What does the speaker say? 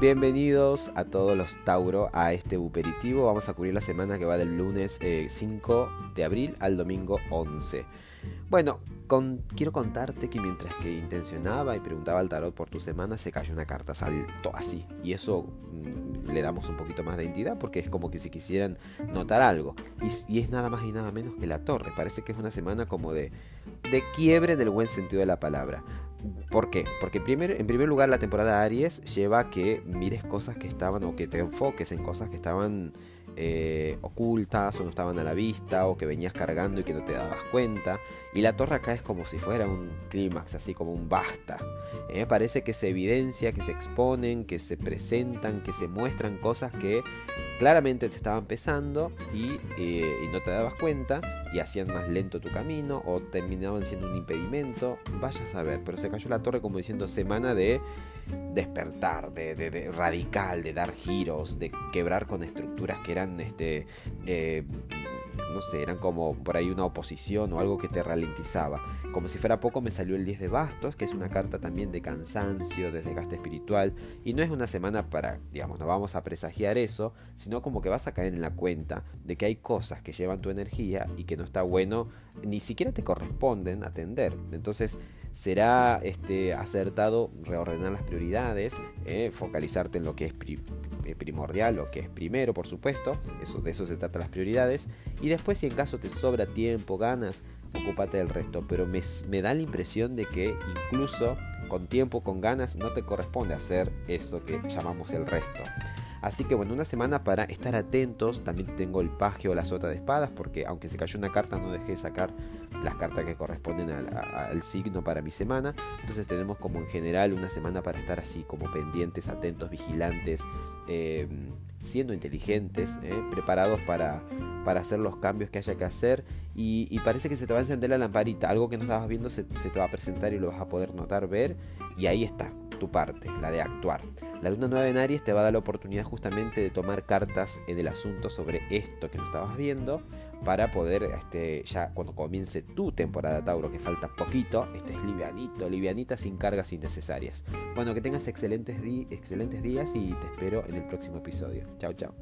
Bienvenidos a todos los Tauro a este buperitivo. Vamos a cubrir la semana que va del lunes 5 eh, de abril al domingo 11. Bueno, quiero contarte que mientras que intencionaba y preguntaba al tarot por tu semana, se cayó una carta, saltó así. Y eso mm, le damos un poquito más de entidad porque es como que si quisieran notar algo. Y, y, es nada más y nada menos que la torre. Parece que es una semana como de, de quiebre en el buen sentido de la palabra. ¿Por qué? Porque primero, en primer lugar la temporada Aries lleva a que mires cosas que estaban o que te enfoques en cosas que estaban eh, ocultas o no estaban a la vista o que venías cargando y que no te dabas cuenta. Y la torre acá es como si fuera un clímax, así como un basta. ¿eh? Parece que se evidencia, que se exponen, que se presentan, que se muestran cosas que claramente te estaban pesando y, eh, no te dabas cuenta y hacían más lento tu camino o terminaban siendo un impedimento. Vaya a saber, pero se cayó la torre como diciendo semana de despertar, de, radical, de dar giros, de quebrar con estructuras que eran, este, eh, no sé, eran como por ahí una oposición o algo que te ralentizaba. Como si fuera poco me salió el 10 de bastos, que es una carta también de cansancio, de desgaste espiritual, y no es una semana para, digamos, no vamos a presagiar eso, sino como que vas a caer en la cuenta de que hay cosas que llevan tu energía y que no está bueno, ni siquiera te corresponden atender. Entonces, será este, acertado reordenar las prioridades, eh, focalizarte en lo que es primordial, lo que es primero, por supuesto, eso, de eso se trata las prioridades, y después si en caso te sobra tiempo, ganas, ocúpate del resto, pero me, me da la impresión de que incluso con tiempo, con ganas, no te corresponde hacer eso que llamamos el resto. Así que bueno, una semana para estar atentos. También tengo el paje o la sota de espadas, porque aunque se cayó una carta, no dejé de sacar las cartas que corresponden al, signo para mi semana. Entonces tenemos como en general una semana para estar así, como pendientes, atentos, vigilantes, em, siendo inteligentes, eh, preparados para, para hacer los cambios que haya que hacer. Y, parece que se te va a encender la lamparita. Algo que no estabas viendo se, se te va a presentar y lo vas a poder notar, ver. Y ahí está, tu parte, la de actuar. La luna nueva en Aries te va a dar la oportunidad justamente de tomar cartas en el asunto sobre esto que no estabas viendo para poder, este, ya cuando comience tu temporada Tauro, que falta poquito, estés livianito, livianita, sin cargas innecesarias. Bueno, que tengas excelentes, excelentes días y te espero en el próximo episodio. Chao, chao.